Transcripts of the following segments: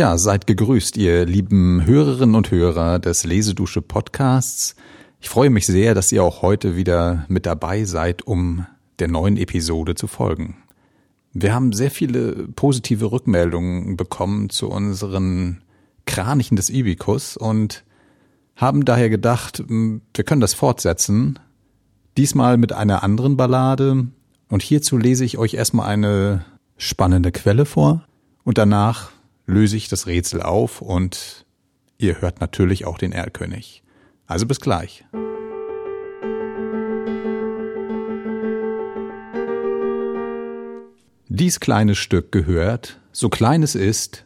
Ja, seid gegrüßt, ihr lieben Hörerinnen und Hörer des Lesedusche Podcasts. Ich freue mich sehr, dass ihr auch heute wieder mit dabei seid, um der neuen Episode zu folgen. Wir haben sehr viele positive Rückmeldungen bekommen zu unseren Kranichen des Ibikus und haben daher gedacht, wir können das fortsetzen. Diesmal mit einer anderen Ballade. Und hierzu lese ich euch erstmal eine spannende Quelle vor und danach löse ich das Rätsel auf und ihr hört natürlich auch den Erlkönig. Also bis gleich. Dies kleine Stück gehört, so klein es ist,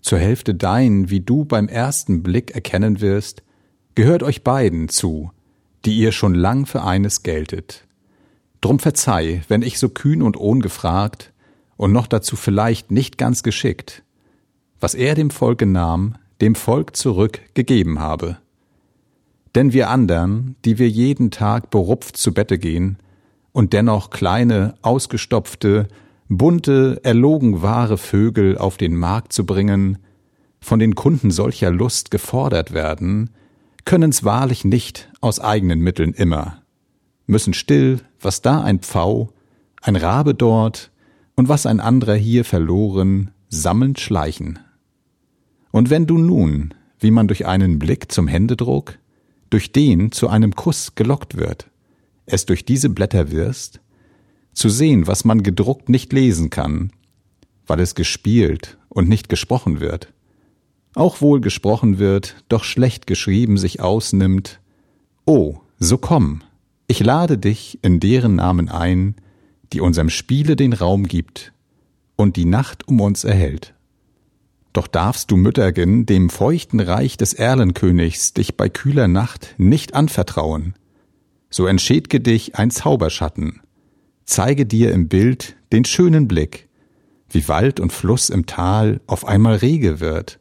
zur Hälfte dein, wie du beim ersten Blick erkennen wirst, gehört euch beiden zu, die ihr schon lang für eines geltet. Drum verzeih, wenn ich so kühn und ohngefragt und noch dazu vielleicht nicht ganz geschickt, was er dem Volke nahm, dem Volk zurück gegeben habe. Denn wir andern, die wir jeden Tag berupft zu Bette gehen und dennoch kleine, ausgestopfte, bunte, erlogen wahre Vögel auf den Markt zu bringen, von den Kunden solcher Lust gefordert werden, können's wahrlich nicht aus eigenen Mitteln immer, müssen still, was da ein Pfau, ein Rabe dort und was ein anderer hier verloren, sammelnd schleichen. Und wenn du nun, wie man durch einen Blick zum Händedruck, durch den zu einem Kuss gelockt wird, es durch diese Blätter wirst, zu sehen, was man gedruckt nicht lesen kann, weil es gespielt und nicht gesprochen wird, auch wohl gesprochen wird, doch schlecht geschrieben sich ausnimmt, oh, so komm, ich lade dich in deren Namen ein, die unserem Spiele den Raum gibt und die Nacht um uns erhält. Doch darfst du Müttergen dem feuchten Reich des Erlenkönigs dich bei kühler Nacht nicht anvertrauen. So entschädge dich ein Zauberschatten, zeige dir im Bild den schönen Blick, wie Wald und Fluss im Tal auf einmal rege wird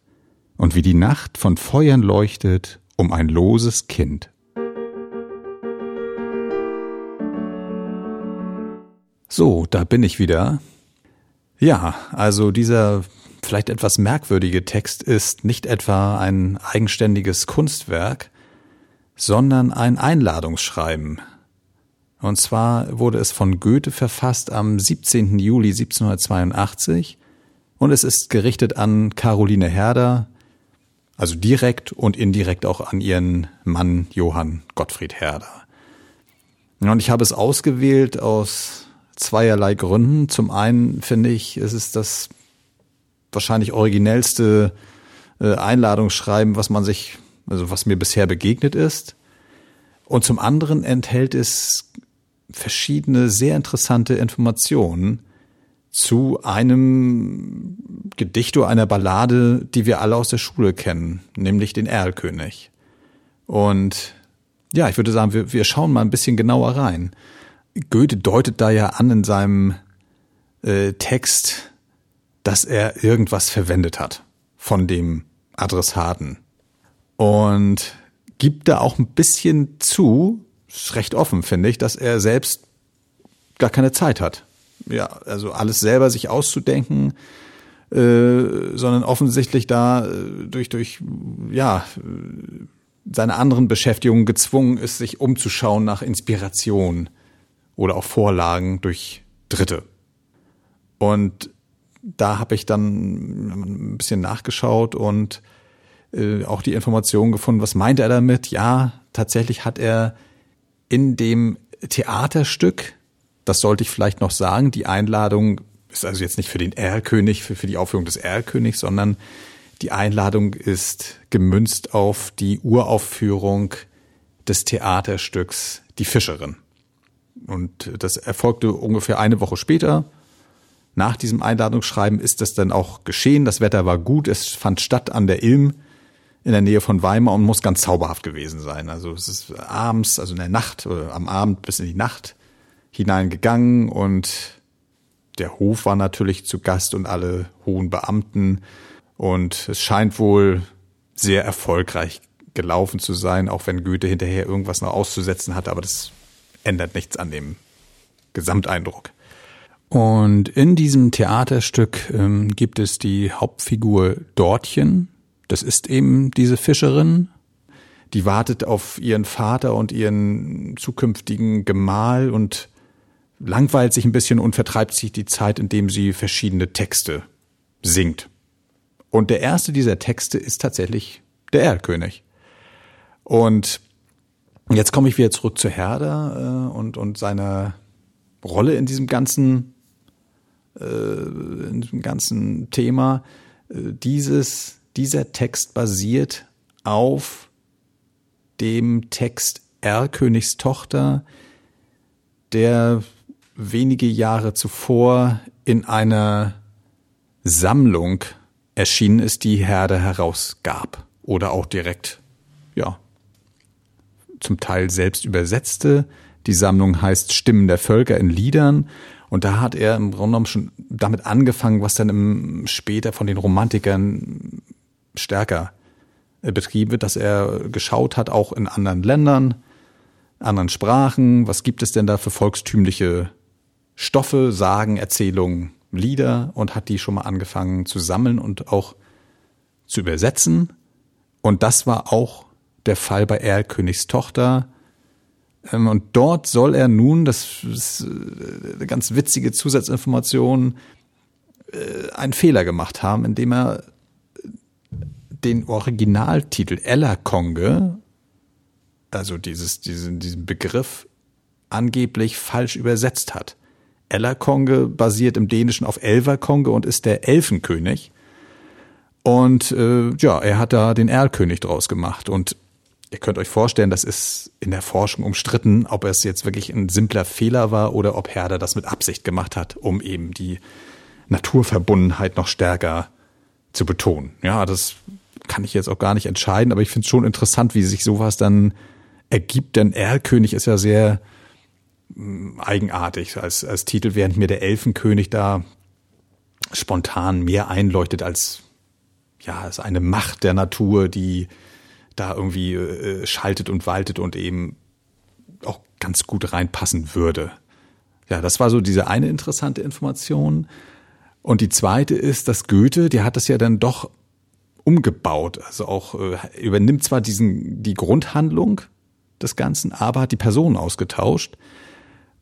und wie die Nacht von Feuern leuchtet um ein loses Kind. So, da bin ich wieder. Ja, also dieser vielleicht etwas merkwürdige Text ist nicht etwa ein eigenständiges Kunstwerk, sondern ein Einladungsschreiben. Und zwar wurde es von Goethe verfasst am 17. Juli 1782 und es ist gerichtet an Caroline Herder, also direkt und indirekt auch an ihren Mann Johann Gottfried Herder. Und ich habe es ausgewählt aus zweierlei Gründen. Zum einen finde ich, es ist das wahrscheinlich originellste äh, Einladungsschreiben, was man sich, also was mir bisher begegnet ist. Und zum anderen enthält es verschiedene sehr interessante Informationen zu einem Gedicht oder einer Ballade, die wir alle aus der Schule kennen, nämlich den Erlkönig. Und ja, ich würde sagen, wir, wir schauen mal ein bisschen genauer rein. Goethe deutet da ja an in seinem äh, Text, dass er irgendwas verwendet hat von dem Adressaten. Und gibt da auch ein bisschen zu, ist recht offen, finde ich, dass er selbst gar keine Zeit hat. Ja, also alles selber sich auszudenken, äh, sondern offensichtlich da äh, durch, durch, ja, seine anderen Beschäftigungen gezwungen ist, sich umzuschauen nach Inspiration oder auch Vorlagen durch Dritte. Und da habe ich dann ein bisschen nachgeschaut und äh, auch die Information gefunden, was meint er damit? Ja, tatsächlich hat er in dem Theaterstück, das sollte ich vielleicht noch sagen, die Einladung ist also jetzt nicht für den Erlkönig, für, für die Aufführung des Erlkönigs, sondern die Einladung ist gemünzt auf die Uraufführung des Theaterstücks Die Fischerin. Und das erfolgte ungefähr eine Woche später nach diesem Einladungsschreiben ist es dann auch geschehen. Das Wetter war gut. Es fand statt an der Ilm in der Nähe von Weimar und muss ganz zauberhaft gewesen sein. Also es ist abends, also in der Nacht oder am Abend bis in die Nacht hineingegangen und der Hof war natürlich zu Gast und alle hohen Beamten und es scheint wohl sehr erfolgreich gelaufen zu sein, auch wenn Goethe hinterher irgendwas noch auszusetzen hatte, aber das ändert nichts an dem Gesamteindruck. Und in diesem Theaterstück ähm, gibt es die Hauptfigur Dortchen. Das ist eben diese Fischerin. Die wartet auf ihren Vater und ihren zukünftigen Gemahl und langweilt sich ein bisschen und vertreibt sich die Zeit, indem sie verschiedene Texte singt. Und der erste dieser Texte ist tatsächlich der Erlkönig. Und jetzt komme ich wieder zurück zu Herder äh, und, und seiner Rolle in diesem ganzen, äh, in diesem ganzen Thema. Äh, dieses, dieser Text basiert auf dem Text Erlkönigs Tochter, der wenige Jahre zuvor in einer Sammlung erschienen ist, die Herde herausgab oder auch direkt, ja, zum Teil selbst übersetzte. Die Sammlung heißt Stimmen der Völker in Liedern. Und da hat er im Grunde genommen schon damit angefangen, was dann im, später von den Romantikern stärker äh, betrieben wird, dass er geschaut hat, auch in anderen Ländern, anderen Sprachen, was gibt es denn da für volkstümliche Stoffe, Sagen, Erzählungen, Lieder und hat die schon mal angefangen zu sammeln und auch zu übersetzen. Und das war auch der Fall bei Erlkönigs Tochter. Ähm, und dort soll er nun, das ist äh, eine ganz witzige Zusatzinformation, äh, einen Fehler gemacht haben, indem er den Originaltitel Ella Konge, also dieses, diesen, diesen Begriff, angeblich falsch übersetzt hat. Ellerkonge basiert im Dänischen auf Elverkonge und ist der Elfenkönig. Und äh, ja, er hat da den Erlkönig draus gemacht. Und ihr könnt euch vorstellen, das ist in der Forschung umstritten, ob es jetzt wirklich ein simpler Fehler war oder ob Herder das mit Absicht gemacht hat, um eben die Naturverbundenheit noch stärker zu betonen. Ja, das kann ich jetzt auch gar nicht entscheiden, aber ich finde es schon interessant, wie sich sowas dann ergibt, denn Erlkönig ist ja sehr eigenartig als, als Titel, während mir der Elfenkönig da spontan mehr einleuchtet als ja, als eine Macht der Natur, die da irgendwie äh, schaltet und waltet und eben auch ganz gut reinpassen würde. Ja, das war so diese eine interessante Information. Und die zweite ist, dass Goethe, der hat das ja dann doch umgebaut. Also auch äh, übernimmt zwar diesen die Grundhandlung des Ganzen, aber hat die Person ausgetauscht.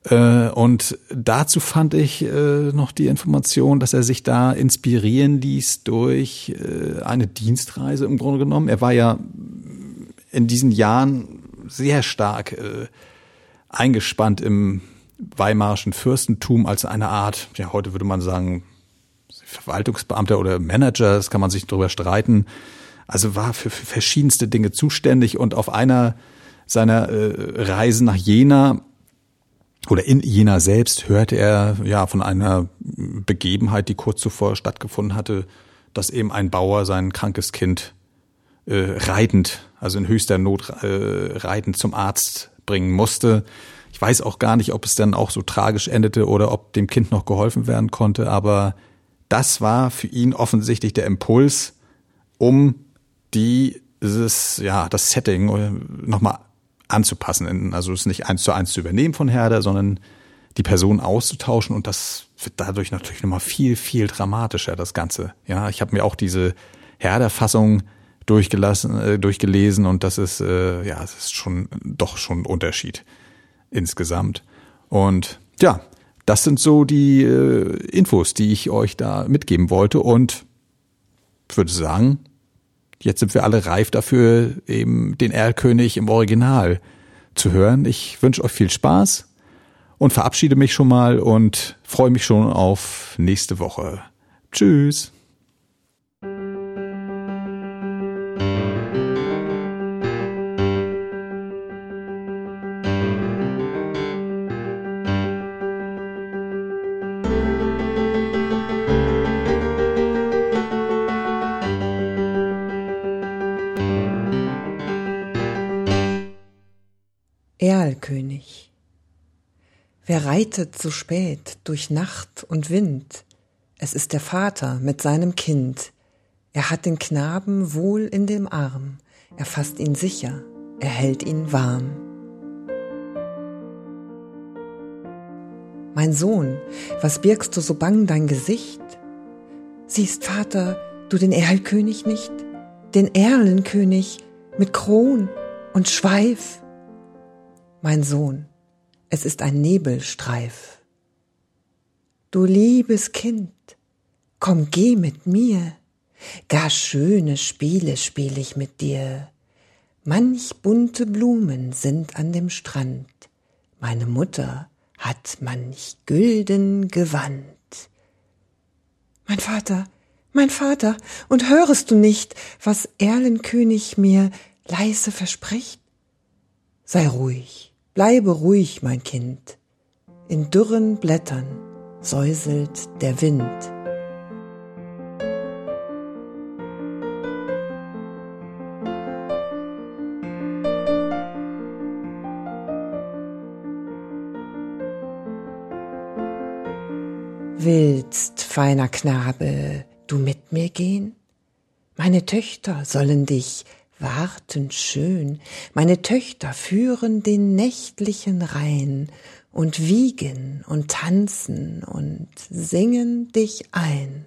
Äh, und dazu fand ich äh, noch die Information, dass er sich da inspirieren ließ durch äh, eine Dienstreise im Grunde genommen. Er war ja in diesen Jahren sehr stark eingespannt im weimarischen Fürstentum als eine Art, ja, heute würde man sagen, Verwaltungsbeamter oder Manager, das kann man sich drüber streiten. Also war für, für verschiedenste Dinge zuständig und auf einer seiner Reisen nach Jena oder in Jena selbst hörte er ja von einer Begebenheit, die kurz zuvor stattgefunden hatte, dass eben ein Bauer sein krankes Kind äh, reitend, also in höchster Not äh, reitend zum Arzt bringen musste. Ich weiß auch gar nicht, ob es dann auch so tragisch endete oder ob dem Kind noch geholfen werden konnte, aber das war für ihn offensichtlich der Impuls, um dieses, ja, das Setting äh, nochmal anzupassen. Also es nicht eins zu eins zu übernehmen von Herder, sondern die Person auszutauschen und das wird dadurch natürlich nochmal viel, viel dramatischer, das Ganze. Ja, ich habe mir auch diese Herder-Fassung durchgelassen, äh, durchgelesen und das ist, äh, ja, es ist schon, doch schon ein Unterschied insgesamt. Und ja, das sind so die äh, Infos, die ich euch da mitgeben wollte und würde sagen, jetzt sind wir alle reif dafür, eben den Erlkönig im Original zu hören. Ich wünsche euch viel Spaß und verabschiede mich schon mal und freue mich schon auf nächste Woche. Tschüss. Erlkönig. Wer reitet so spät durch Nacht und Wind? Es ist der Vater mit seinem Kind. Er hat den Knaben wohl in dem Arm, er fasst ihn sicher, er hält ihn warm. Mein Sohn, was birgst du so bang dein Gesicht? Siehst, Vater, du den Erlkönig nicht? Den Erlenkönig mit Kron und Schweif? Mein Sohn, es ist ein Nebelstreif. Du liebes Kind, komm geh mit mir, gar schöne Spiele spiel ich mit dir. Manch bunte Blumen sind an dem Strand, meine Mutter hat manch gülden Gewand. Mein Vater, mein Vater, und hörest du nicht, was Erlenkönig mir leise verspricht? Sei ruhig, bleibe ruhig, mein Kind. In dürren Blättern säuselt der Wind. Willst, feiner Knabe, du mit mir gehen? Meine Töchter sollen dich warten schön, meine Töchter führen den nächtlichen Rhein und wiegen und tanzen und singen dich ein.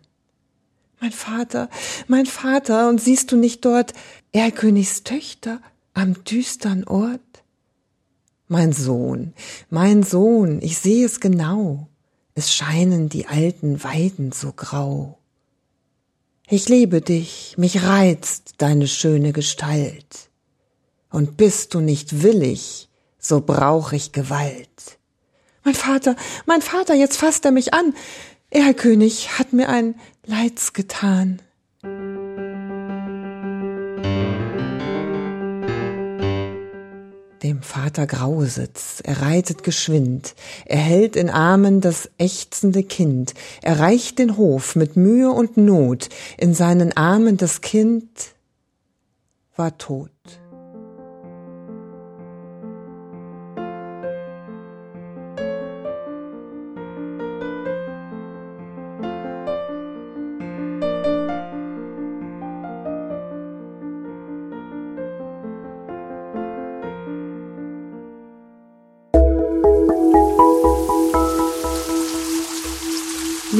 Mein Vater, mein Vater, und siehst du nicht dort Erlkönigs Töchter am düstern Ort? Mein Sohn, mein Sohn, ich seh es genau es scheinen die alten Weiden so grau. Ich liebe dich, mich reizt deine schöne Gestalt, und bist du nicht willig, so brauch ich Gewalt. Mein Vater, mein Vater, jetzt fasst er mich an. Er, König, hat mir ein Leids getan. Dem Vater grausit's, er reitet geschwind, er hält in Armen das ächzende Kind, er reicht den Hof mit Mühe und Not, in seinen Armen das Kind war tot.